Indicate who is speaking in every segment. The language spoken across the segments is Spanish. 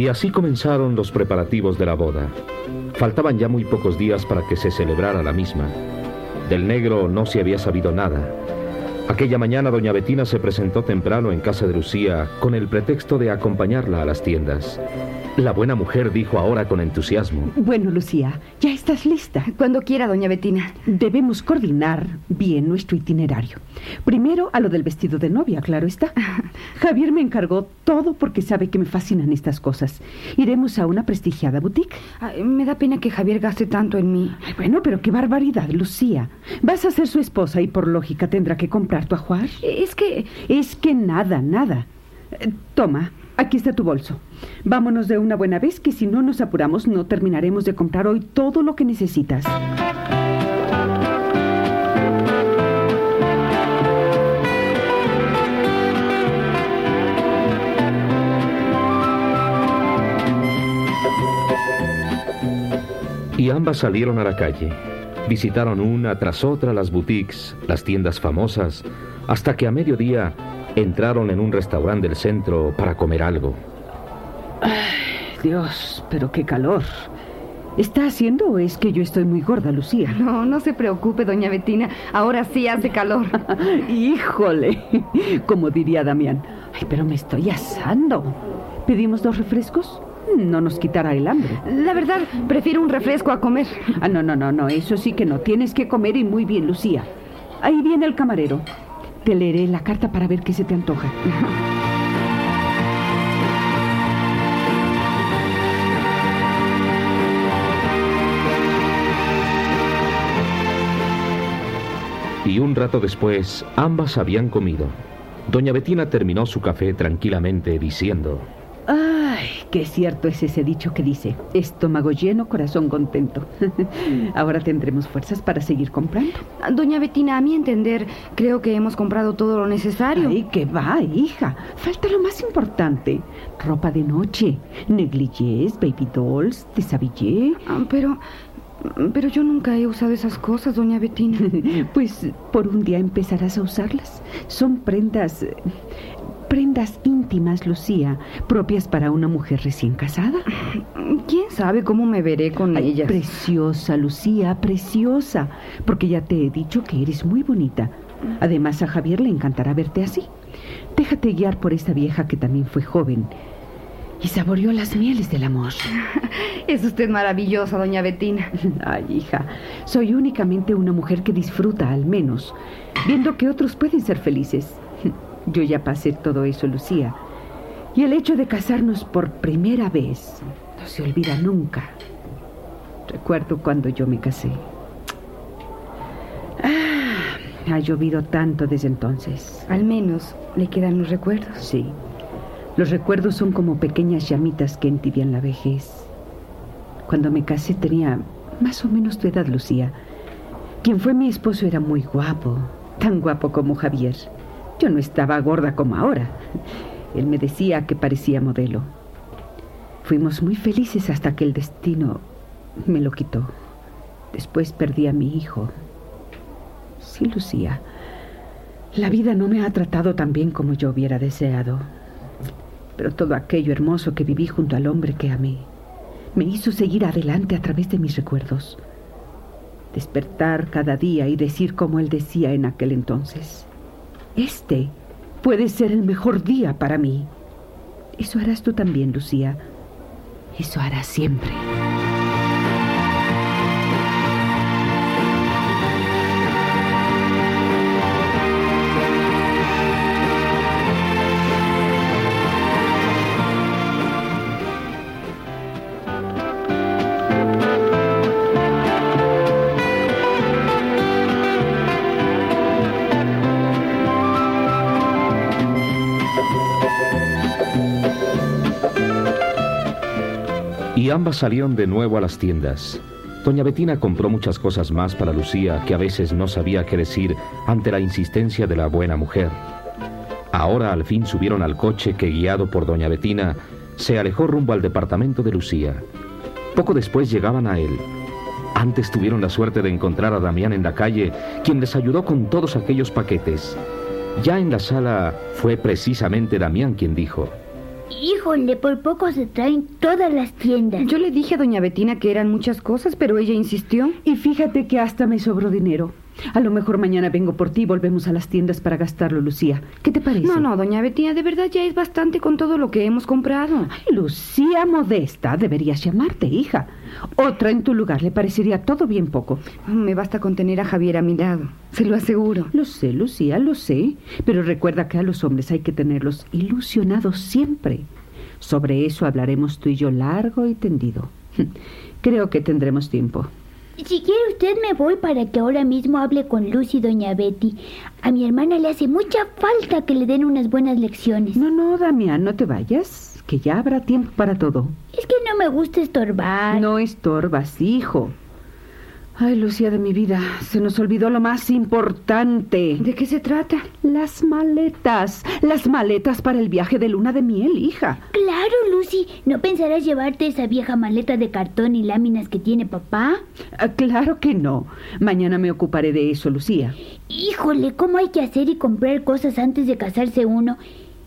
Speaker 1: Y así comenzaron los preparativos de la boda. Faltaban ya muy pocos días para que se celebrara la misma. Del negro no se había sabido nada. Aquella mañana doña Betina se presentó temprano en casa de Lucía con el pretexto de acompañarla a las tiendas. La buena mujer dijo ahora con entusiasmo.
Speaker 2: Bueno, Lucía, ya estás lista.
Speaker 3: Cuando quiera, doña Betina.
Speaker 2: Debemos coordinar bien nuestro itinerario. Primero a lo del vestido de novia, claro está. Javier me encargó todo porque sabe que me fascinan estas cosas. Iremos a una prestigiada boutique.
Speaker 3: Ay, me da pena que Javier gaste tanto en mí.
Speaker 2: Ay, bueno, pero qué barbaridad, Lucía. Vas a ser su esposa y por lógica tendrá que comprar tu ajuar.
Speaker 3: Es que...
Speaker 2: Es que nada, nada. Toma, aquí está tu bolso. Vámonos de una buena vez que si no nos apuramos no terminaremos de comprar hoy todo lo que necesitas.
Speaker 1: Y ambas salieron a la calle. Visitaron una tras otra las boutiques, las tiendas famosas, hasta que a mediodía entraron en un restaurante del centro para comer algo.
Speaker 2: Dios, pero qué calor. ¿Está haciendo o es que yo estoy muy gorda, Lucía?
Speaker 3: No, no se preocupe, doña Betina. Ahora sí hace calor.
Speaker 2: Híjole, como diría Damián. Ay, pero me estoy asando. ¿Pedimos dos refrescos? No nos quitará el hambre.
Speaker 3: La verdad, prefiero un refresco a comer.
Speaker 2: Ah, no, no, no, no, eso sí que no. Tienes que comer y muy bien, Lucía. Ahí viene el camarero. Te leeré la carta para ver qué se te antoja.
Speaker 1: Y un rato después, ambas habían comido. Doña Betina terminó su café tranquilamente diciendo,
Speaker 2: Ay, qué cierto es ese dicho que dice, estómago lleno, corazón contento. Ahora tendremos fuerzas para seguir comprando.
Speaker 3: Doña Betina, a mi entender, creo que hemos comprado todo lo necesario.
Speaker 2: Ay, qué va, hija. Falta lo más importante. Ropa de noche, negligés, baby dolls, deshabillé.
Speaker 3: Ah, Pero... Pero yo nunca he usado esas cosas, doña Betina.
Speaker 2: Pues por un día empezarás a usarlas. Son prendas... Prendas íntimas, Lucía, propias para una mujer recién casada.
Speaker 3: ¿Quién sabe cómo me veré con
Speaker 2: Ay,
Speaker 3: ellas?
Speaker 2: Preciosa, Lucía, preciosa. Porque ya te he dicho que eres muy bonita. Además, a Javier le encantará verte así. Déjate guiar por esta vieja que también fue joven y saboreó las mieles del amor.
Speaker 3: Es usted maravillosa, doña Betina.
Speaker 2: Ay, hija, soy únicamente una mujer que disfruta, al menos, viendo que otros pueden ser felices. Yo ya pasé todo eso, Lucía. Y el hecho de casarnos por primera vez no se olvida nunca. Recuerdo cuando yo me casé. Ah, ha llovido tanto desde entonces.
Speaker 3: Al menos le quedan los recuerdos.
Speaker 2: Sí. Los recuerdos son como pequeñas llamitas que entibian la vejez. Cuando me casé tenía más o menos tu edad, Lucía. Quien fue mi esposo era muy guapo, tan guapo como Javier. Yo no estaba gorda como ahora. Él me decía que parecía modelo. Fuimos muy felices hasta que el destino me lo quitó. Después perdí a mi hijo. Sí, Lucía. La vida no me ha tratado tan bien como yo hubiera deseado. Pero todo aquello hermoso que viví junto al hombre que amé me hizo seguir adelante a través de mis recuerdos. Despertar cada día y decir como él decía en aquel entonces. Este puede ser el mejor día para mí. Eso harás tú también, Lucía. Eso harás siempre.
Speaker 1: Ambas salieron de nuevo a las tiendas. Doña Betina compró muchas cosas más para Lucía que a veces no sabía qué decir ante la insistencia de la buena mujer. Ahora al fin subieron al coche que, guiado por Doña Betina, se alejó rumbo al departamento de Lucía. Poco después llegaban a él. Antes tuvieron la suerte de encontrar a Damián en la calle, quien les ayudó con todos aquellos paquetes. Ya en la sala fue precisamente Damián quien dijo,
Speaker 4: Híjole, por poco se traen todas las tiendas.
Speaker 3: Yo le dije a doña Betina que eran muchas cosas, pero ella insistió.
Speaker 2: Y fíjate que hasta me sobró dinero. A lo mejor mañana vengo por ti y volvemos a las tiendas para gastarlo, Lucía. ¿Qué te parece?
Speaker 3: No, no, doña Betina, de verdad ya es bastante con todo lo que hemos comprado.
Speaker 2: Ay, Lucía Modesta, deberías llamarte, hija. Otra en tu lugar le parecería todo bien poco.
Speaker 3: Me basta con tener a Javier a mi lado, se lo aseguro.
Speaker 2: Lo sé, Lucía, lo sé. Pero recuerda que a los hombres hay que tenerlos ilusionados siempre. Sobre eso hablaremos tú y yo largo y tendido. Creo que tendremos tiempo.
Speaker 4: Si quiere usted me voy para que ahora mismo hable con Lucy y doña Betty. A mi hermana le hace mucha falta que le den unas buenas lecciones.
Speaker 2: No, no, Damián, no te vayas, que ya habrá tiempo para todo.
Speaker 4: Es que no me gusta estorbar.
Speaker 2: No estorbas, hijo. Ay, Lucía de mi vida, se nos olvidó lo más importante.
Speaker 3: ¿De qué se trata?
Speaker 2: Las maletas. Las maletas para el viaje de luna de miel, hija.
Speaker 4: Claro, Lucy. ¿No pensarás llevarte esa vieja maleta de cartón y láminas que tiene papá?
Speaker 2: Ah, claro que no. Mañana me ocuparé de eso, Lucía.
Speaker 4: Híjole, ¿cómo hay que hacer y comprar cosas antes de casarse uno?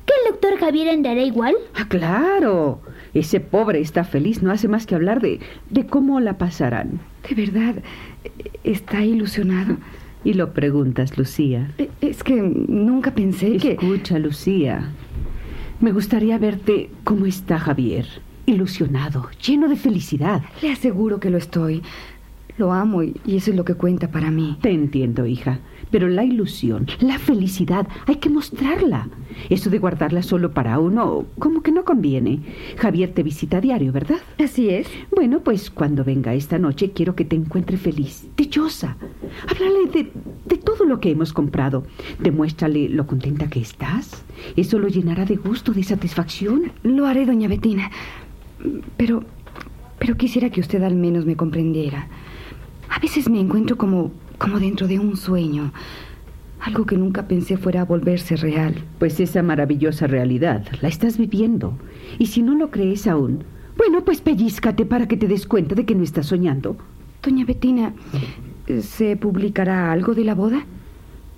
Speaker 4: ¿Que el doctor Javier andará igual?
Speaker 2: Ah, claro. Ese pobre está feliz, no hace más que hablar de, de cómo la pasarán.
Speaker 3: De verdad, está ilusionado.
Speaker 2: Y lo preguntas, Lucía.
Speaker 3: E- Es que nunca pensé que...
Speaker 2: Escucha, Lucía. Me gustaría verte cómo está Javier. Ilusionado, lleno de felicidad.
Speaker 3: Le aseguro que lo estoy. Lo amo y, y eso es lo que cuenta para mí.
Speaker 2: Te entiendo, hija. Pero la ilusión, la felicidad, hay que mostrarla. Eso de guardarla solo para uno, como que no conviene. Javier te visita a diario, ¿verdad?
Speaker 3: Así es.
Speaker 2: Bueno, pues cuando venga esta noche quiero que te encuentre feliz, dichosa. Háblale de, de todo lo que hemos comprado. Demuéstrale lo contenta que estás. Eso lo llenará de gusto, de satisfacción.
Speaker 3: Lo haré, doña Betina. Pero... Pero quisiera que usted al menos me comprendiera. A veces me encuentro como... como dentro de un sueño. Algo que nunca pensé fuera a volverse real.
Speaker 2: Pues esa maravillosa realidad la estás viviendo. Y si no lo crees aún, bueno, pues pellízcate para que te des cuenta de que no estás soñando.
Speaker 3: Doña Betina, ¿se publicará algo de la boda?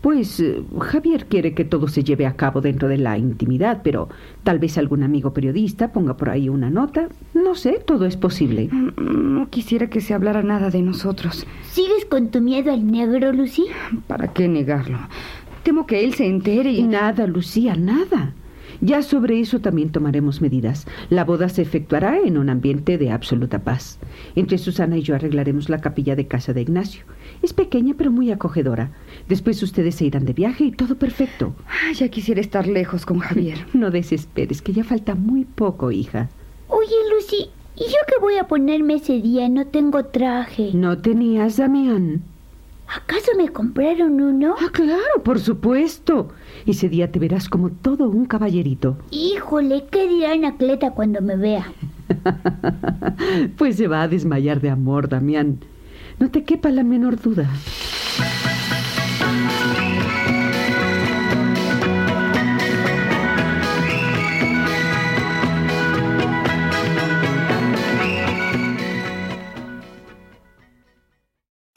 Speaker 2: Pues eh, Javier quiere que todo se lleve a cabo dentro de la intimidad, pero tal vez algún amigo periodista ponga por ahí una nota. No sé, todo es posible.
Speaker 3: Mm, No quisiera que se hablara nada de nosotros.
Speaker 4: ¿Sigues con tu miedo al negro, Lucy?
Speaker 3: ¿Para qué negarlo? Temo que él se entere y...
Speaker 2: Nada, Lucía, nada. Ya sobre eso también tomaremos medidas. La boda se efectuará en un ambiente de absoluta paz. Entre Susana y yo arreglaremos la capilla de casa de Ignacio. Es pequeña pero muy acogedora. Después ustedes se irán de viaje y todo perfecto.
Speaker 3: Ah, ya quisiera estar lejos con Javier.
Speaker 2: No desesperes, que ya falta muy poco, hija.
Speaker 4: Oye, Lucy, ¿Y yo qué voy a ponerme ese día? No tengo traje.
Speaker 5: ¿No tenías, Damián?
Speaker 4: ¿Acaso me compraron uno?
Speaker 5: Ah, claro, por supuesto. Ese día te verás como todo un caballerito.
Speaker 4: Híjole, ¿qué dirá Anacleta cuando me vea?
Speaker 5: pues se va a desmayar de amor, Damián. No te quepa la menor duda.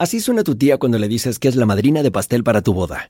Speaker 6: Así suena tu tía cuando le dices que es la madrina de pastel para tu boda.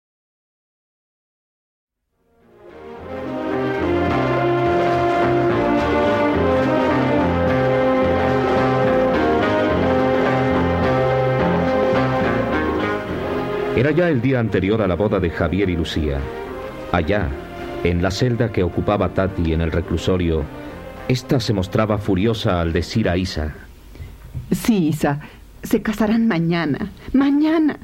Speaker 1: Era ya el día anterior a la boda de Javier y Lucía. Allá, en la celda que ocupaba Tati en el reclusorio, esta se mostraba furiosa al decir a Isa.
Speaker 5: Sí, Isa, se casarán mañana, mañana.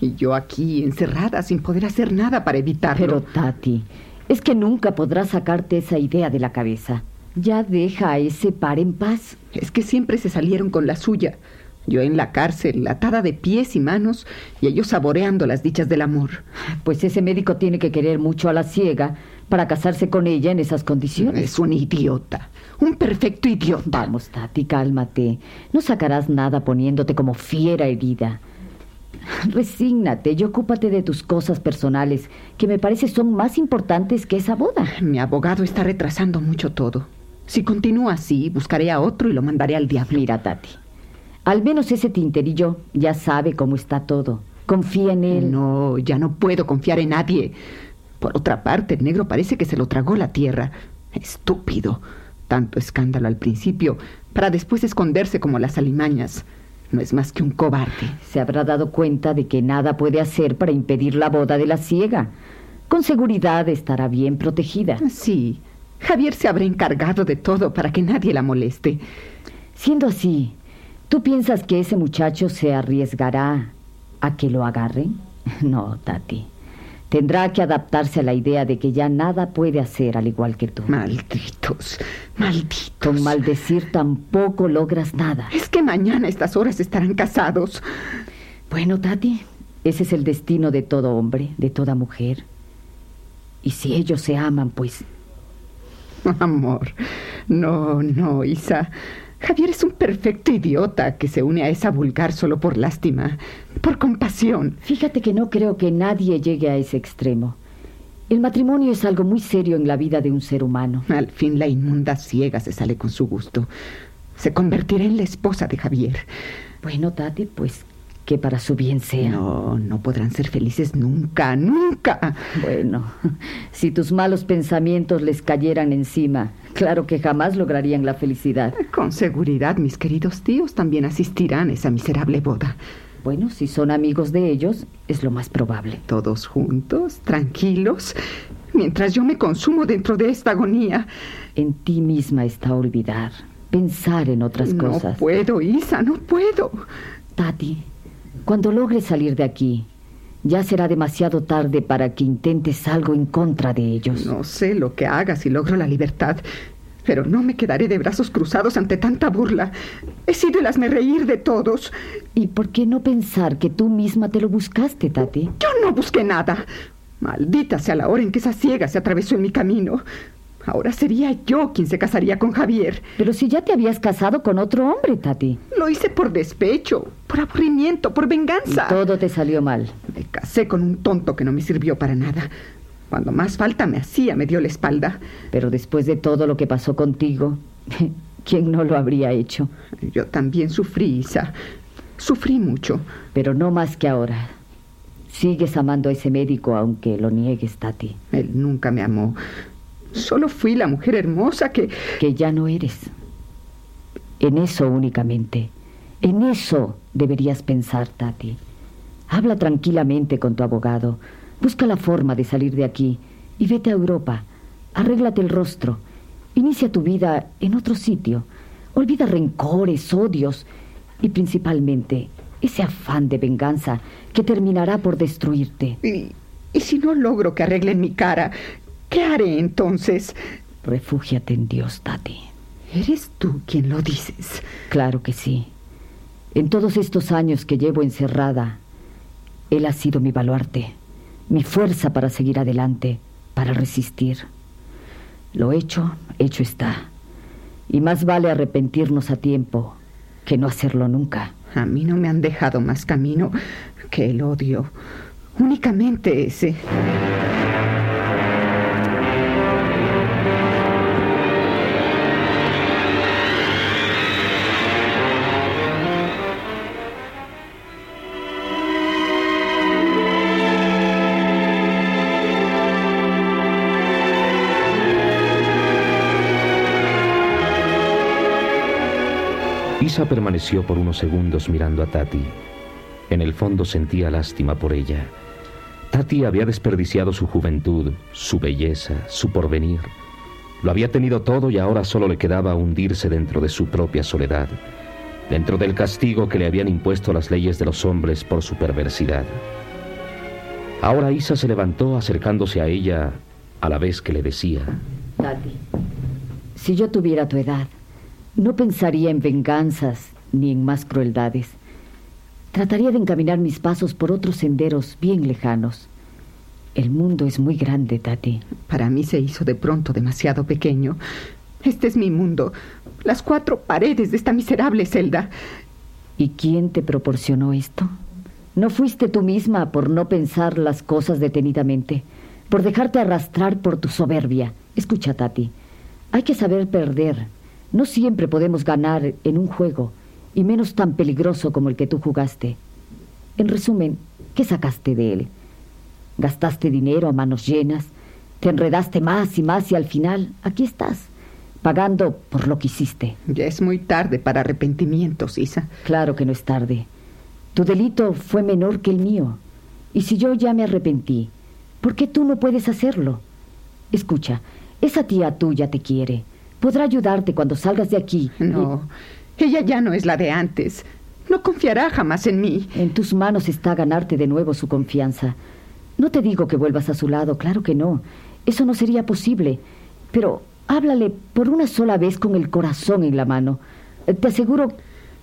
Speaker 5: Y yo aquí, encerrada, sin poder hacer nada para evitarlo.
Speaker 7: Pero, Tati, es que nunca podrás sacarte esa idea de la cabeza. Ya deja a ese par en paz.
Speaker 5: Es que siempre se salieron con la suya. Yo en la cárcel, atada de pies y manos, y ellos saboreando las dichas del amor.
Speaker 7: Pues ese médico tiene que querer mucho a la ciega para casarse con ella en esas condiciones.
Speaker 5: Es un idiota, un perfecto idiota.
Speaker 7: Vamos, Tati, cálmate. No sacarás nada poniéndote como fiera herida. Resígnate y ocúpate de tus cosas personales, que me parece son más importantes que esa boda.
Speaker 5: Mi abogado está retrasando mucho todo. Si continúa así, buscaré a otro y lo mandaré al diablo.
Speaker 7: Mira, Tati, al menos ese tinterillo ya sabe cómo está todo. Confía en él.
Speaker 5: No, ya no puedo confiar en nadie. Por otra parte, el negro parece que se lo tragó la tierra. Estúpido. Tanto escándalo al principio, para después esconderse como las alimañas. No es más que un cobarde.
Speaker 7: Se habrá dado cuenta de que nada puede hacer para impedir la boda de la ciega. Con seguridad estará bien protegida.
Speaker 5: Sí. Javier se habrá encargado de todo para que nadie la moleste.
Speaker 7: Siendo así, ¿tú piensas que ese muchacho se arriesgará a que lo agarren? No, Tati. Tendrá que adaptarse a la idea de que ya nada puede hacer al igual que tú.
Speaker 5: Malditos, malditos.
Speaker 7: Con maldecir tampoco logras nada.
Speaker 5: Es que mañana a estas horas estarán casados.
Speaker 7: Bueno, Tati, ese es el destino de todo hombre, de toda mujer. Y si ellos se aman, pues...
Speaker 5: Amor, no, no, Isa. Javier es un perfecto idiota que se une a esa vulgar solo por lástima, por compasión.
Speaker 7: Fíjate que no creo que nadie llegue a ese extremo. El matrimonio es algo muy serio en la vida de un ser humano.
Speaker 5: Al fin la inmunda ciega se sale con su gusto. Se convertirá en la esposa de Javier.
Speaker 7: Bueno, Tati, pues que para su bien sea.
Speaker 5: No, no podrán ser felices nunca, nunca.
Speaker 7: Bueno, si tus malos pensamientos les cayeran encima, claro que jamás lograrían la felicidad.
Speaker 5: Con seguridad, mis queridos tíos también asistirán a esa miserable boda.
Speaker 7: Bueno, si son amigos de ellos, es lo más probable.
Speaker 5: Todos juntos, tranquilos, mientras yo me consumo dentro de esta agonía.
Speaker 7: En ti misma está olvidar. pensar en otras
Speaker 5: no
Speaker 7: cosas.
Speaker 5: No puedo, Isa, no puedo.
Speaker 7: Tati, cuando logres salir de aquí, ya será demasiado tarde para que intentes algo en contra de ellos.
Speaker 5: No sé lo que haga si logro la libertad, pero no me quedaré de brazos cruzados ante tanta burla. He sido el reír de todos.
Speaker 7: ¿Y por qué no pensar que tú misma te lo buscaste, Tati?
Speaker 5: Yo no busqué nada. Maldita sea la hora en que esa ciega se atravesó en mi camino. Ahora sería yo quien se casaría con Javier.
Speaker 7: Pero si ya te habías casado con otro hombre, Tati.
Speaker 5: Lo hice por despecho, por aburrimiento, por venganza.
Speaker 7: Y todo te salió mal.
Speaker 5: Me casé con un tonto que no me sirvió para nada. Cuando más falta me hacía, me dio la espalda.
Speaker 7: Pero después de todo lo que pasó contigo, ¿quién no lo habría hecho?
Speaker 5: Yo también sufrí, Isa. Sufrí mucho.
Speaker 7: Pero no más que ahora. Sigues amando a ese médico aunque lo niegues, Tati.
Speaker 5: Él nunca me amó. Solo fui la mujer hermosa que...
Speaker 7: Que ya no eres. En eso únicamente. En eso deberías pensar, Tati. Habla tranquilamente con tu abogado. Busca la forma de salir de aquí y vete a Europa. Arréglate el rostro. Inicia tu vida en otro sitio. Olvida rencores, odios y principalmente ese afán de venganza que terminará por destruirte.
Speaker 5: ¿Y, y si no logro que arreglen mi cara? ¿Qué haré entonces?
Speaker 7: Refúgiate en Dios, Tati.
Speaker 5: ¿Eres tú quien lo dices?
Speaker 7: Claro que sí. En todos estos años que llevo encerrada, Él ha sido mi baluarte, mi fuerza para seguir adelante, para resistir. Lo hecho, hecho está. Y más vale arrepentirnos a tiempo que no hacerlo nunca.
Speaker 5: A mí no me han dejado más camino que el odio. Únicamente ese.
Speaker 1: Isa permaneció por unos segundos mirando a Tati. En el fondo sentía lástima por ella. Tati había desperdiciado su juventud, su belleza, su porvenir. Lo había tenido todo y ahora solo le quedaba hundirse dentro de su propia soledad, dentro del castigo que le habían impuesto las leyes de los hombres por su perversidad. Ahora Isa se levantó acercándose a ella a la vez que le decía,
Speaker 7: Tati, si yo tuviera tu edad, no pensaría en venganzas ni en más crueldades. Trataría de encaminar mis pasos por otros senderos bien lejanos. El mundo es muy grande, Tati.
Speaker 5: Para mí se hizo de pronto demasiado pequeño. Este es mi mundo. Las cuatro paredes de esta miserable celda.
Speaker 7: ¿Y quién te proporcionó esto? ¿No fuiste tú misma por no pensar las cosas detenidamente? Por dejarte arrastrar por tu soberbia. Escucha, Tati. Hay que saber perder no siempre podemos ganar en un juego, y menos tan peligroso como el que tú jugaste. En resumen, ¿qué sacaste de él? Gastaste dinero a manos llenas, te enredaste más y más y al final aquí estás, pagando por lo que hiciste.
Speaker 5: Ya es muy tarde para arrepentimientos, Isa.
Speaker 7: Claro que no es tarde. Tu delito fue menor que el mío. Y si yo ya me arrepentí, ¿por qué tú no puedes hacerlo? Escucha, esa tía tuya te quiere. Podrá ayudarte cuando salgas de aquí.
Speaker 5: No, ella ya no es la de antes. No confiará jamás en mí.
Speaker 7: En tus manos está ganarte de nuevo su confianza. No te digo que vuelvas a su lado, claro que no. Eso no sería posible. Pero háblale por una sola vez con el corazón en la mano. Te aseguro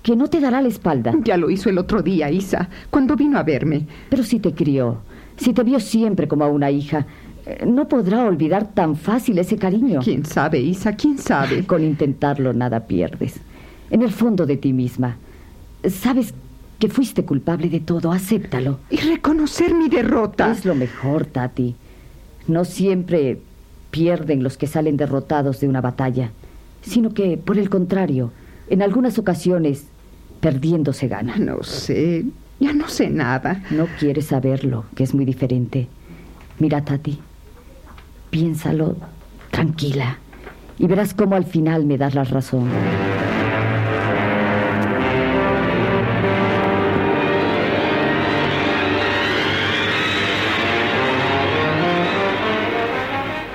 Speaker 7: que no te dará la espalda.
Speaker 5: Ya lo hizo el otro día, Isa, cuando vino a verme.
Speaker 7: Pero si te crió, si te vio siempre como a una hija, no podrá olvidar tan fácil ese cariño.
Speaker 5: ¿Quién sabe, Isa? ¿Quién sabe?
Speaker 7: Con intentarlo nada pierdes. En el fondo de ti misma. Sabes que fuiste culpable de todo, acéptalo.
Speaker 5: Y reconocer mi derrota.
Speaker 7: Es lo mejor, Tati. No siempre pierden los que salen derrotados de una batalla, sino que, por el contrario, en algunas ocasiones, perdiendo se gana.
Speaker 5: No sé, ya no sé nada.
Speaker 7: No quieres saberlo, que es muy diferente. Mira, Tati, Piénsalo tranquila y verás cómo al final me das la razón.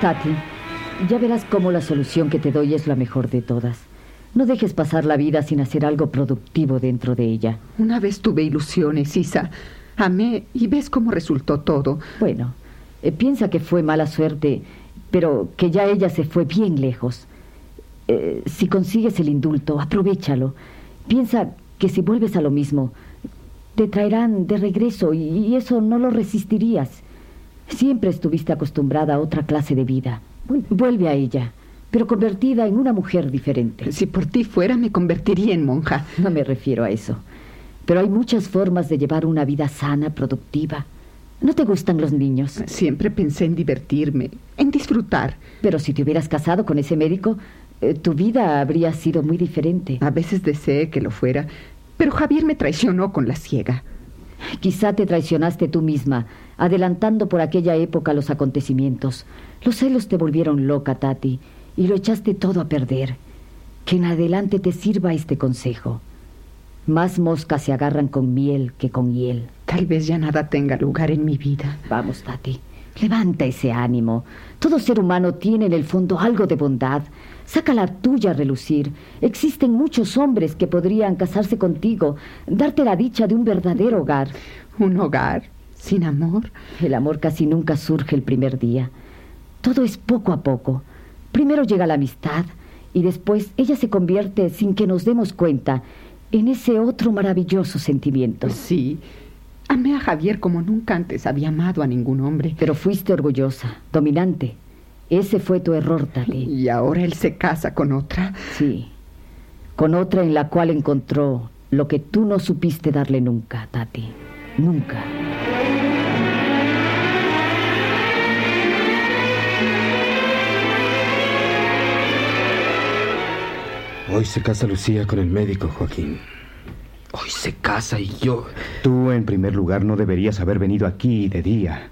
Speaker 7: Tati, ya verás cómo la solución que te doy es la mejor de todas. No dejes pasar la vida sin hacer algo productivo dentro de ella.
Speaker 2: Una vez tuve ilusiones, Isa. Amé y ves cómo resultó todo.
Speaker 7: Bueno, eh, piensa que fue mala suerte, pero que ya ella se fue bien lejos. Eh, si consigues el indulto, aprovechalo. Piensa que si vuelves a lo mismo, te traerán de regreso y, y eso no lo resistirías. Siempre estuviste acostumbrada a otra clase de vida. Vuelve a ella, pero convertida en una mujer diferente.
Speaker 2: Si por ti fuera, me convertiría en monja.
Speaker 7: No me refiero a eso. Pero hay muchas formas de llevar una vida sana, productiva. ¿No te gustan los niños?
Speaker 2: Siempre pensé en divertirme, en disfrutar.
Speaker 7: Pero si te hubieras casado con ese médico, eh, tu vida habría sido muy diferente.
Speaker 2: A veces deseé que lo fuera, pero Javier me traicionó con la ciega.
Speaker 7: Quizá te traicionaste tú misma, adelantando por aquella época los acontecimientos. Los celos te volvieron loca, Tati, y lo echaste todo a perder. Que en adelante te sirva este consejo. Más moscas se agarran con miel que con hiel.
Speaker 2: Tal vez ya nada tenga lugar en mi vida.
Speaker 7: Vamos, Tati, levanta ese ánimo. Todo ser humano tiene en el fondo algo de bondad. Saca la tuya a relucir. Existen muchos hombres que podrían casarse contigo, darte la dicha de un verdadero hogar.
Speaker 2: ¿Un hogar sin amor?
Speaker 7: El amor casi nunca surge el primer día. Todo es poco a poco. Primero llega la amistad y después ella se convierte, sin que nos demos cuenta, en ese otro maravilloso sentimiento.
Speaker 2: Sí. Amé a Javier como nunca antes había amado a ningún hombre.
Speaker 7: Pero fuiste orgullosa, dominante. Ese fue tu error, Tati.
Speaker 2: Y ahora él se casa con otra.
Speaker 7: Sí. Con otra en la cual encontró lo que tú no supiste darle nunca, Tati. Nunca.
Speaker 8: Hoy se casa Lucía con el médico, Joaquín. Hoy se casa y yo...
Speaker 9: Tú, en primer lugar, no deberías haber venido aquí de día.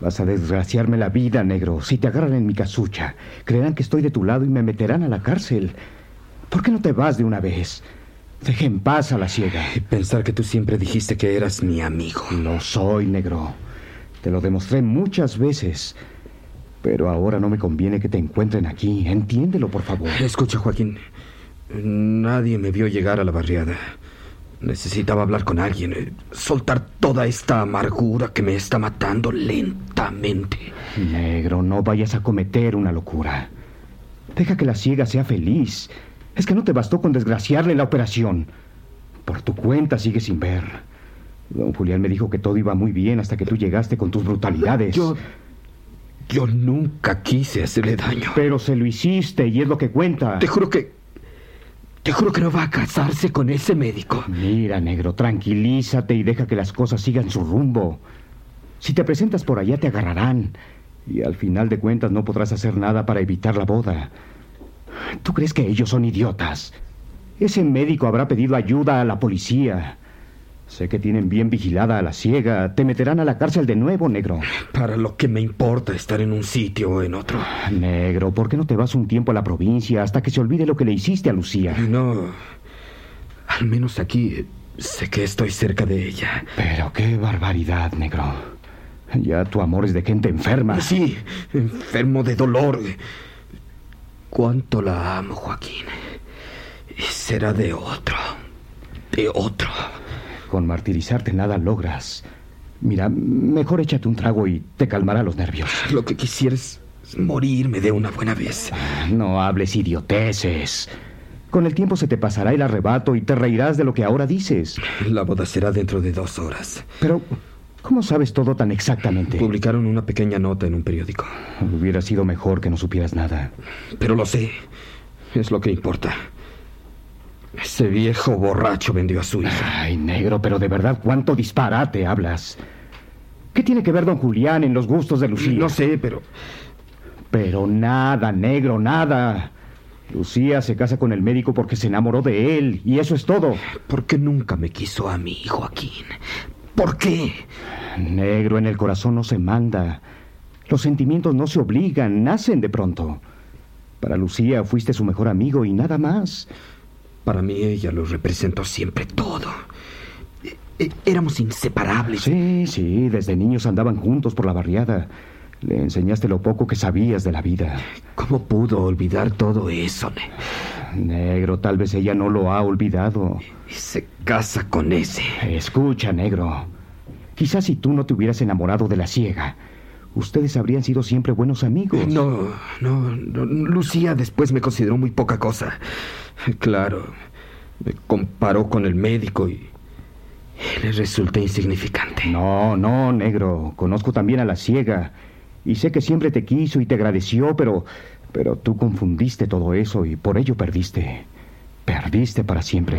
Speaker 9: Vas a desgraciarme la vida, negro. Si te agarran en mi casucha, creerán que estoy de tu lado y me meterán a la cárcel. ¿Por qué no te vas de una vez? Deje en paz a la ciega.
Speaker 8: Y pensar que tú siempre dijiste que eras mi amigo.
Speaker 9: Lo soy, negro. Te lo demostré muchas veces. Pero ahora no me conviene que te encuentren aquí. Entiéndelo, por favor.
Speaker 8: Escucha, Joaquín. Nadie me vio llegar a la barriada. Necesitaba hablar con alguien, eh, soltar toda esta amargura que me está matando lentamente.
Speaker 9: Negro, no vayas a cometer una locura. Deja que la ciega sea feliz. Es que no te bastó con desgraciarle la operación. Por tu cuenta sigue sin ver. Don Julián me dijo que todo iba muy bien hasta que tú llegaste con tus brutalidades.
Speaker 8: Yo. Yo nunca quise hacerle daño.
Speaker 9: Pero se lo hiciste y es lo que cuenta.
Speaker 8: Te juro que. Te juro que no va a casarse con ese médico.
Speaker 9: Mira, negro, tranquilízate y deja que las cosas sigan su rumbo. Si te presentas por allá te agarrarán. Y al final de cuentas no podrás hacer nada para evitar la boda. ¿Tú crees que ellos son idiotas? Ese médico habrá pedido ayuda a la policía. Sé que tienen bien vigilada a la ciega. Te meterán a la cárcel de nuevo, negro.
Speaker 8: Para lo que me importa estar en un sitio o en otro.
Speaker 9: Negro, ¿por qué no te vas un tiempo a la provincia hasta que se olvide lo que le hiciste a Lucía?
Speaker 8: No. Al menos aquí sé que estoy cerca de ella.
Speaker 9: Pero qué barbaridad, negro. Ya tu amor es de gente enferma.
Speaker 8: Sí, enfermo de dolor. Cuánto la amo, Joaquín. Y será de otro. De otro.
Speaker 9: Con martirizarte nada logras. Mira, mejor échate un trago y te calmará los nervios.
Speaker 8: Lo que quisieras es morirme de una buena vez.
Speaker 9: No hables idioteces. Con el tiempo se te pasará el arrebato y te reirás de lo que ahora dices.
Speaker 8: La boda será dentro de dos horas.
Speaker 9: Pero, ¿cómo sabes todo tan exactamente?
Speaker 8: Publicaron una pequeña nota en un periódico.
Speaker 9: Hubiera sido mejor que no supieras nada.
Speaker 8: Pero lo sé. Es lo que importa. Ese viejo borracho vendió a su hija.
Speaker 9: Ay, negro, pero de verdad, ¿cuánto disparate hablas? ¿Qué tiene que ver don Julián en los gustos de Lucía?
Speaker 8: No sé, pero...
Speaker 9: Pero nada, negro, nada. Lucía se casa con el médico porque se enamoró de él, y eso es todo.
Speaker 8: ¿Por qué nunca me quiso a mí, Joaquín? ¿Por qué?
Speaker 9: Negro, en el corazón no se manda. Los sentimientos no se obligan, nacen de pronto. Para Lucía fuiste su mejor amigo y nada más.
Speaker 8: Para mí ella lo representó siempre todo. E éramos inseparables.
Speaker 9: Sí, sí, desde niños andaban juntos por la barriada. Le enseñaste lo poco que sabías de la vida.
Speaker 8: ¿Cómo pudo olvidar todo eso?
Speaker 9: Negro, tal vez ella no lo ha olvidado.
Speaker 8: Y se casa con ese.
Speaker 9: Escucha, negro. Quizás si tú no te hubieras enamorado de la ciega, ustedes habrían sido siempre buenos amigos.
Speaker 8: No, no, no, Lucía después me consideró muy poca cosa. Claro, me comparó con el médico y le resulté insignificante.
Speaker 9: No, no, negro. Conozco también a la ciega. Y sé que siempre te quiso y te agradeció, pero. Pero tú confundiste todo eso y por ello perdiste. Perdiste para siempre.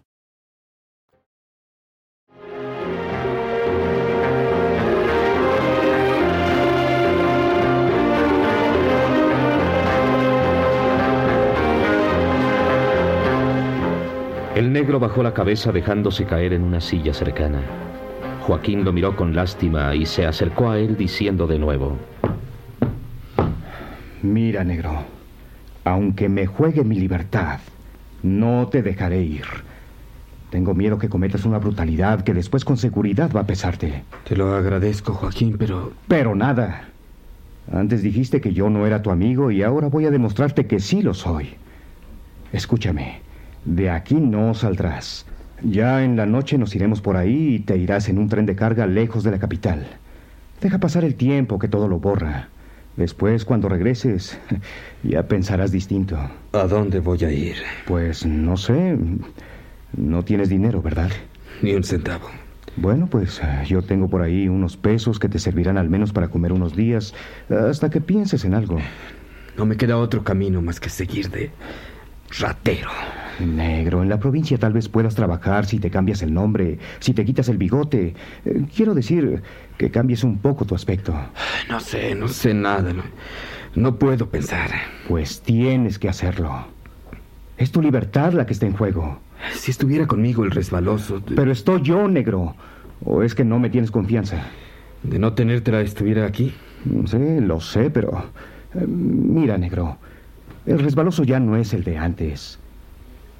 Speaker 1: El negro bajó la cabeza dejándose caer en una silla cercana. Joaquín lo miró con lástima y se acercó a él diciendo de nuevo.
Speaker 9: Mira, negro, aunque me juegue mi libertad, no te dejaré ir. Tengo miedo que cometas una brutalidad que después con seguridad va a pesarte.
Speaker 8: Te lo agradezco, Joaquín, pero...
Speaker 9: Pero nada. Antes dijiste que yo no era tu amigo y ahora voy a demostrarte que sí lo soy. Escúchame. De aquí no saldrás. Ya en la noche nos iremos por ahí y te irás en un tren de carga lejos de la capital. Deja pasar el tiempo que todo lo borra. Después, cuando regreses, ya pensarás distinto.
Speaker 8: ¿A dónde voy a ir?
Speaker 9: Pues no sé. No tienes dinero, ¿verdad?
Speaker 8: Ni un centavo.
Speaker 9: Bueno, pues yo tengo por ahí unos pesos que te servirán al menos para comer unos días, hasta que pienses en algo.
Speaker 8: No me queda otro camino más que seguir de ratero.
Speaker 9: Negro, en la provincia tal vez puedas trabajar si te cambias el nombre, si te quitas el bigote. Eh, quiero decir que cambies un poco tu aspecto.
Speaker 8: No sé, no sé nada. No, no puedo pensar.
Speaker 9: Pues tienes que hacerlo. Es tu libertad la que está en juego.
Speaker 8: Si estuviera conmigo el resbaloso...
Speaker 9: Pero estoy yo, negro. ¿O es que no me tienes confianza?
Speaker 8: ¿De no tenértela estuviera aquí?
Speaker 9: Sí, lo sé, pero... eh, mira, negro. El resbaloso ya no es el de antes.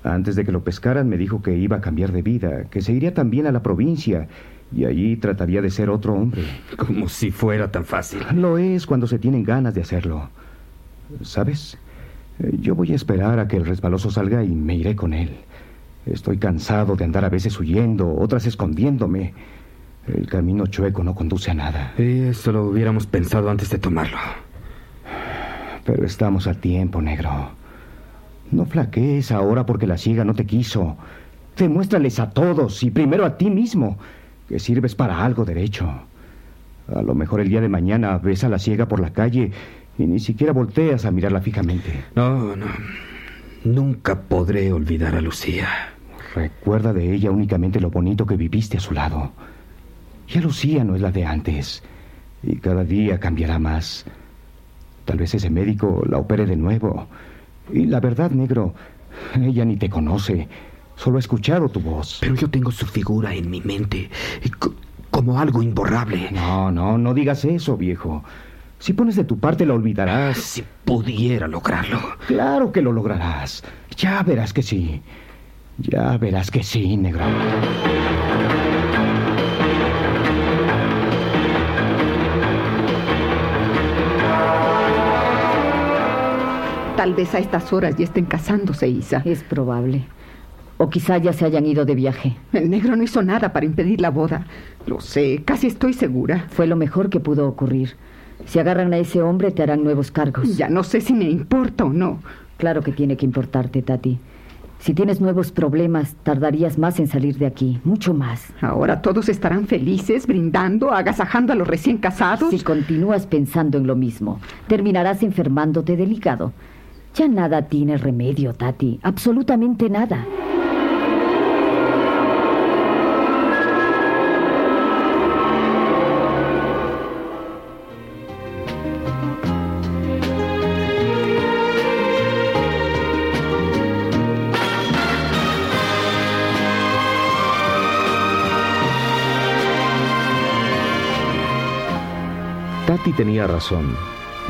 Speaker 9: Antes de que lo pescaran me dijo que iba a cambiar de vida, que se iría también a la provincia y allí trataría de ser otro hombre.
Speaker 8: Como si fuera tan fácil.
Speaker 9: Lo es cuando se tienen ganas de hacerlo. ¿Sabes? Eh, Yo voy a esperar a que el resbaloso salga y me iré con él. Estoy cansado de andar a veces huyendo, otras escondiéndome. El camino chueco no conduce a nada.
Speaker 8: Y eso lo hubiéramos pensado antes de tomarlo.
Speaker 9: Pero estamos a tiempo, negro. No flaquees ahora porque la ciega no te quiso. Demuéstrales a todos y primero a ti mismo que sirves para algo derecho. A lo mejor el día de mañana ves a la ciega por la calle y ni siquiera volteas a mirarla fijamente.
Speaker 8: No, no. Nunca podré olvidar a Lucía.
Speaker 9: Recuerda de ella únicamente lo bonito que viviste a su lado. Ya Lucía no es la de antes y cada día cambiará más. Tal vez ese médico la opere de nuevo. Y la verdad, negro, ella ni te conoce. Solo he escuchado tu voz.
Speaker 8: Pero yo tengo su figura en mi mente, como algo imborrable.
Speaker 9: No, no, no digas eso, viejo. Si pones de tu parte, lo olvidarás.
Speaker 8: Si pudiera lograrlo.
Speaker 9: Claro que lo lograrás. Ya verás que sí. Ya verás que sí, negro.
Speaker 2: Tal vez a estas horas ya estén casándose, Isa.
Speaker 7: Es probable. O quizá ya se hayan ido de viaje.
Speaker 2: El negro no hizo nada para impedir la boda. Lo sé, casi estoy segura.
Speaker 7: Fue lo mejor que pudo ocurrir. Si agarran a ese hombre, te harán nuevos cargos.
Speaker 2: Ya no sé si me importa o no.
Speaker 7: Claro que tiene que importarte, Tati. Si tienes nuevos problemas, tardarías más en salir de aquí, mucho más.
Speaker 2: Ahora todos estarán felices, brindando, agasajando a los recién casados.
Speaker 7: Si continúas pensando en lo mismo, terminarás enfermándote delicado. Ya nada tiene remedio, Tati. Absolutamente nada.
Speaker 1: Tati tenía razón.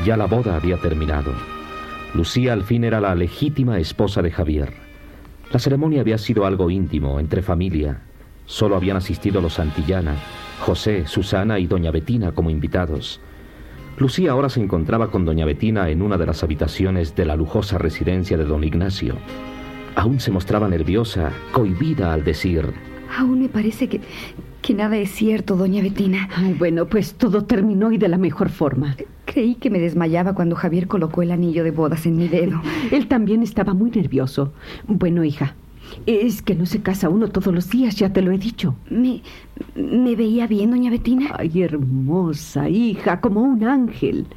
Speaker 1: Ya la boda había terminado. Lucía al fin era la legítima esposa de Javier. La ceremonia había sido algo íntimo, entre familia. Solo habían asistido los Santillana, José, Susana y doña Betina como invitados. Lucía ahora se encontraba con doña Betina en una de las habitaciones de la lujosa residencia de don Ignacio. Aún se mostraba nerviosa, cohibida al decir...
Speaker 3: Aún me parece que, que nada es cierto, doña Betina.
Speaker 2: Ay, bueno, pues todo terminó y de la mejor forma.
Speaker 3: Creí que me desmayaba cuando Javier colocó el anillo de bodas en mi dedo.
Speaker 2: Él también estaba muy nervioso. Bueno, hija, es que no se casa uno todos los días, ya te lo he dicho.
Speaker 3: ¿Me, me veía bien, doña Betina?
Speaker 2: Ay, hermosa, hija, como un ángel.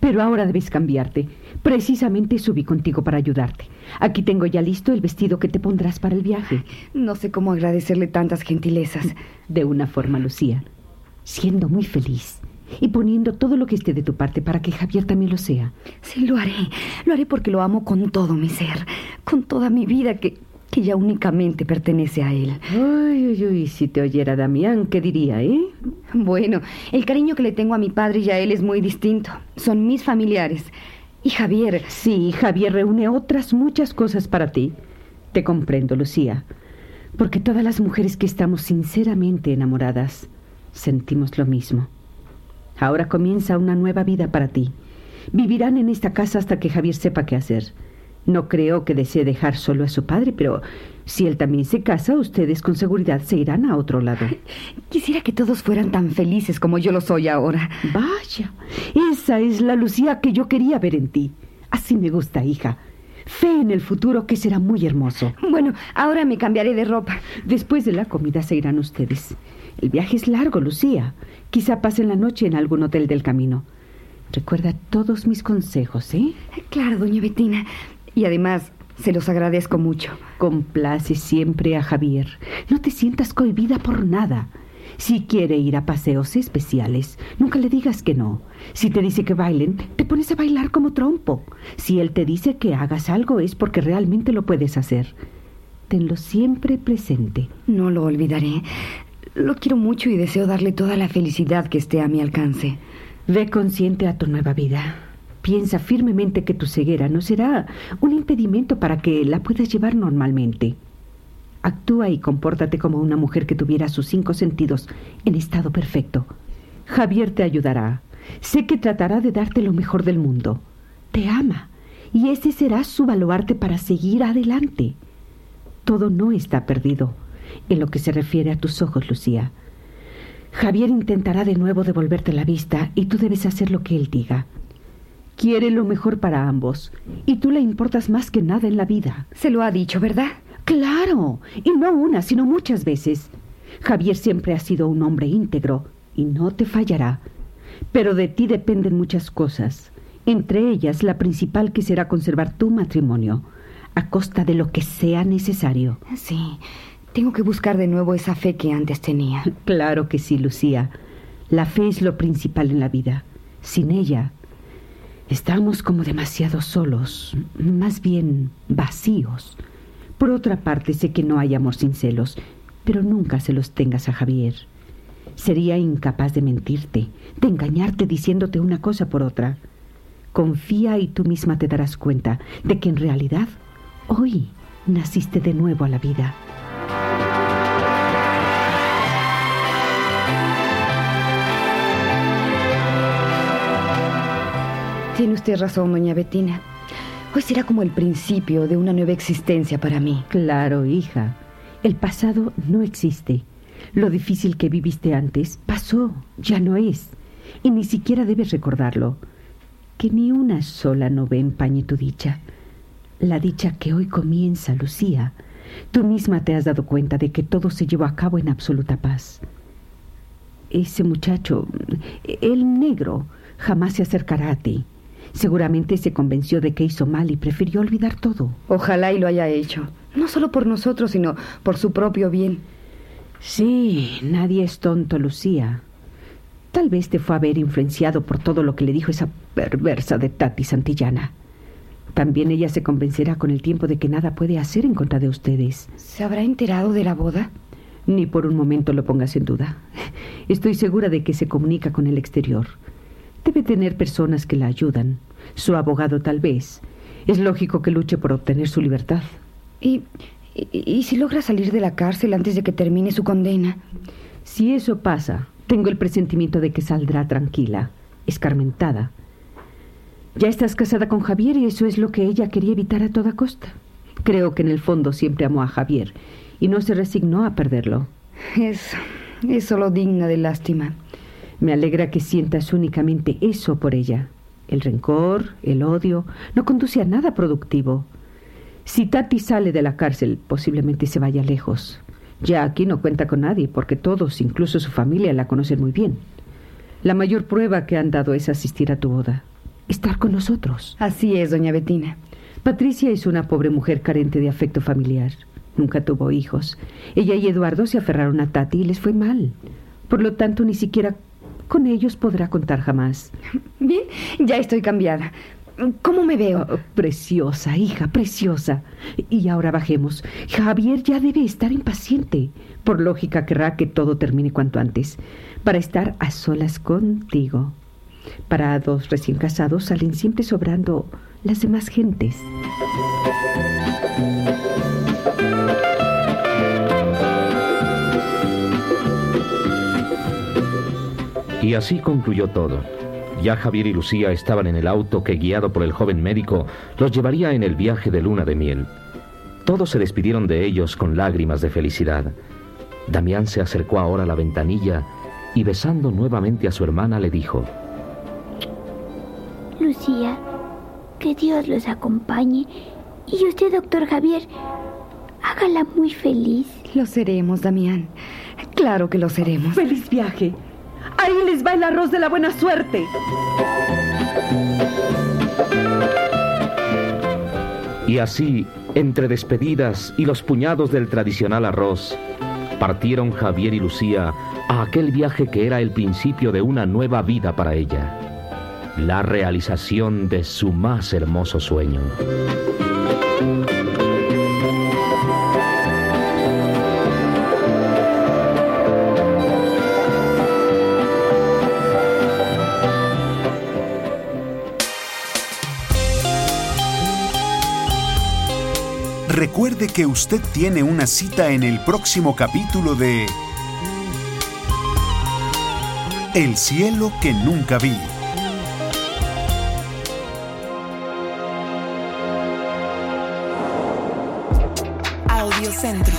Speaker 2: Pero ahora debes cambiarte. Precisamente subí contigo para ayudarte. Aquí tengo ya listo el vestido que te pondrás para el viaje.
Speaker 3: No sé cómo agradecerle tantas gentilezas.
Speaker 2: De una forma, Lucía, siendo muy feliz y poniendo todo lo que esté de tu parte para que Javier también lo sea.
Speaker 3: Sí, lo haré. Lo haré porque lo amo con todo mi ser, con toda mi vida que, que ya únicamente pertenece a él.
Speaker 2: Uy, uy, uy, si te oyera Damián, ¿qué diría, eh?
Speaker 3: Bueno, el cariño que le tengo a mi padre y a él es muy distinto. Son mis familiares. Y Javier.
Speaker 2: Sí, Javier reúne otras muchas cosas para ti. Te comprendo, Lucía. Porque todas las mujeres que estamos sinceramente enamoradas sentimos lo mismo. Ahora comienza una nueva vida para ti. Vivirán en esta casa hasta que Javier sepa qué hacer. No creo que desee dejar solo a su padre, pero si él también se casa, ustedes con seguridad se irán a otro lado.
Speaker 3: Quisiera que todos fueran tan felices como yo lo soy ahora.
Speaker 2: Vaya, esa es la Lucía que yo quería ver en ti. Así me gusta, hija. Fe en el futuro que será muy hermoso.
Speaker 3: Bueno, ahora me cambiaré de ropa.
Speaker 2: Después de la comida se irán ustedes. El viaje es largo, Lucía. Quizá pasen la noche en algún hotel del camino. Recuerda todos mis consejos, ¿eh?
Speaker 3: Claro, doña Bettina. Y además, se los agradezco mucho.
Speaker 2: Complace siempre a Javier. No te sientas cohibida por nada. Si quiere ir a paseos especiales, nunca le digas que no. Si te dice que bailen, te pones a bailar como trompo. Si él te dice que hagas algo es porque realmente lo puedes hacer. Tenlo siempre presente.
Speaker 3: No lo olvidaré. Lo quiero mucho y deseo darle toda la felicidad que esté a mi alcance.
Speaker 2: Ve consciente a tu nueva vida. Piensa firmemente que tu ceguera no será un impedimento para que la puedas llevar normalmente. Actúa y compórtate como una mujer que tuviera sus cinco sentidos en estado perfecto. Javier te ayudará. Sé que tratará de darte lo mejor del mundo. Te ama y ese será su baluarte para seguir adelante. Todo no está perdido en lo que se refiere a tus ojos, Lucía. Javier intentará de nuevo devolverte la vista y tú debes hacer lo que él diga. Quiere lo mejor para ambos y tú le importas más que nada en la vida.
Speaker 3: Se lo ha dicho, ¿verdad?
Speaker 2: Claro, y no una, sino muchas veces. Javier siempre ha sido un hombre íntegro y no te fallará. Pero de ti dependen muchas cosas, entre ellas la principal que será conservar tu matrimonio, a costa de lo que sea necesario.
Speaker 3: Sí, tengo que buscar de nuevo esa fe que antes tenía.
Speaker 2: Claro que sí, Lucía. La fe es lo principal en la vida. Sin ella, estamos como demasiado solos, más bien vacíos. Por otra parte, sé que no hay amor sin celos, pero nunca se los tengas a Javier. Sería incapaz de mentirte, de engañarte diciéndote una cosa por otra. Confía y tú misma te darás cuenta de que en realidad hoy naciste de nuevo a la vida.
Speaker 3: Tiene usted razón, doña Bettina. Hoy será como el principio de una nueva existencia para mí.
Speaker 2: Claro, hija. El pasado no existe. Lo difícil que viviste antes pasó, ya no es. Y ni siquiera debes recordarlo. Que ni una sola no ve empañe tu dicha. La dicha que hoy comienza, Lucía. Tú misma te has dado cuenta de que todo se llevó a cabo en absoluta paz. Ese muchacho, el negro, jamás se acercará a ti. Seguramente se convenció de que hizo mal y prefirió olvidar todo.
Speaker 3: Ojalá y lo haya hecho. No solo por nosotros, sino por su propio bien.
Speaker 2: Sí, nadie es tonto, Lucía. Tal vez te fue a ver influenciado por todo lo que le dijo esa perversa de Tati Santillana. También ella se convencerá con el tiempo de que nada puede hacer en contra de ustedes.
Speaker 3: ¿Se habrá enterado de la boda?
Speaker 2: Ni por un momento lo pongas en duda. Estoy segura de que se comunica con el exterior. Debe tener personas que la ayudan. Su abogado tal vez. Es lógico que luche por obtener su libertad.
Speaker 3: ¿Y, y, si logra salir de la cárcel antes de que termine su condena?
Speaker 2: Si eso pasa, tengo el presentimiento de que saldrá tranquila, escarmentada. Ya estás casada con Javier y eso es lo que ella quería evitar a toda costa. Creo que en el fondo siempre amó a Javier y no se resignó a perderlo.
Speaker 3: Es, es solo digna de lástima.
Speaker 2: Me alegra que sientas únicamente eso por ella. El rencor, el odio, no conduce a nada productivo. Si Tati sale de la cárcel, posiblemente se vaya lejos. Ya aquí no cuenta con nadie, porque todos, incluso su familia, la conocen muy bien. La mayor prueba que han dado es asistir a tu boda. Estar con nosotros.
Speaker 3: Así es, doña Bettina.
Speaker 2: Patricia es una pobre mujer carente de afecto familiar. Nunca tuvo hijos. Ella y Eduardo se aferraron a Tati y les fue mal. Por lo tanto, ni siquiera con ellos podrá contar jamás.
Speaker 3: Bien, ya estoy cambiada. ¿Cómo me veo?
Speaker 2: Oh, preciosa, hija, preciosa. Y ahora bajemos. Javier ya debe estar impaciente. Por lógica querrá que todo termine cuanto antes, para estar a solas contigo. Para dos recién casados salen siempre sobrando las demás gentes.
Speaker 1: Y así concluyó todo. Ya Javier y Lucía estaban en el auto que, guiado por el joven médico, los llevaría en el viaje de luna de miel. Todos se despidieron de ellos con lágrimas de felicidad. Damián se acercó ahora a la ventanilla y besando nuevamente a su hermana le dijo,
Speaker 4: Lucía, que Dios los acompañe y usted, doctor Javier, hágala muy feliz.
Speaker 3: Lo seremos, Damián. Claro que lo seremos.
Speaker 2: ¡Feliz viaje! Ahí les va el arroz de la buena suerte.
Speaker 1: Y así, entre despedidas y los puñados del tradicional arroz, partieron Javier y Lucía a aquel viaje que era el principio de una nueva vida para ella, la realización de su más hermoso sueño.
Speaker 10: Recuerde que usted tiene una cita en el próximo capítulo de El cielo que nunca vi.
Speaker 11: Audiocentro.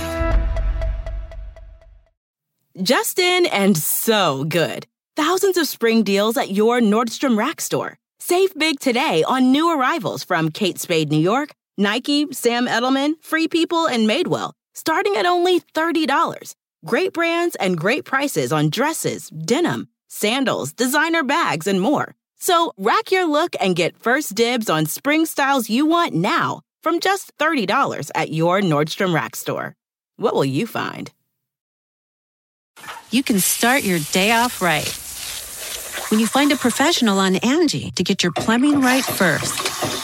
Speaker 11: Justin and so good. Thousands of spring deals at your Nordstrom Rack store. Save big today on new arrivals from Kate Spade New York. Nike, Sam Edelman, Free People, and Madewell, starting at only $30. Great brands and great prices on dresses, denim, sandals, designer bags, and more. So rack your look and get first dibs on spring styles you want now from just $30 at your Nordstrom Rack store. What will you find?
Speaker 12: You can start your day off right when you find a professional on Angie to get your plumbing right first.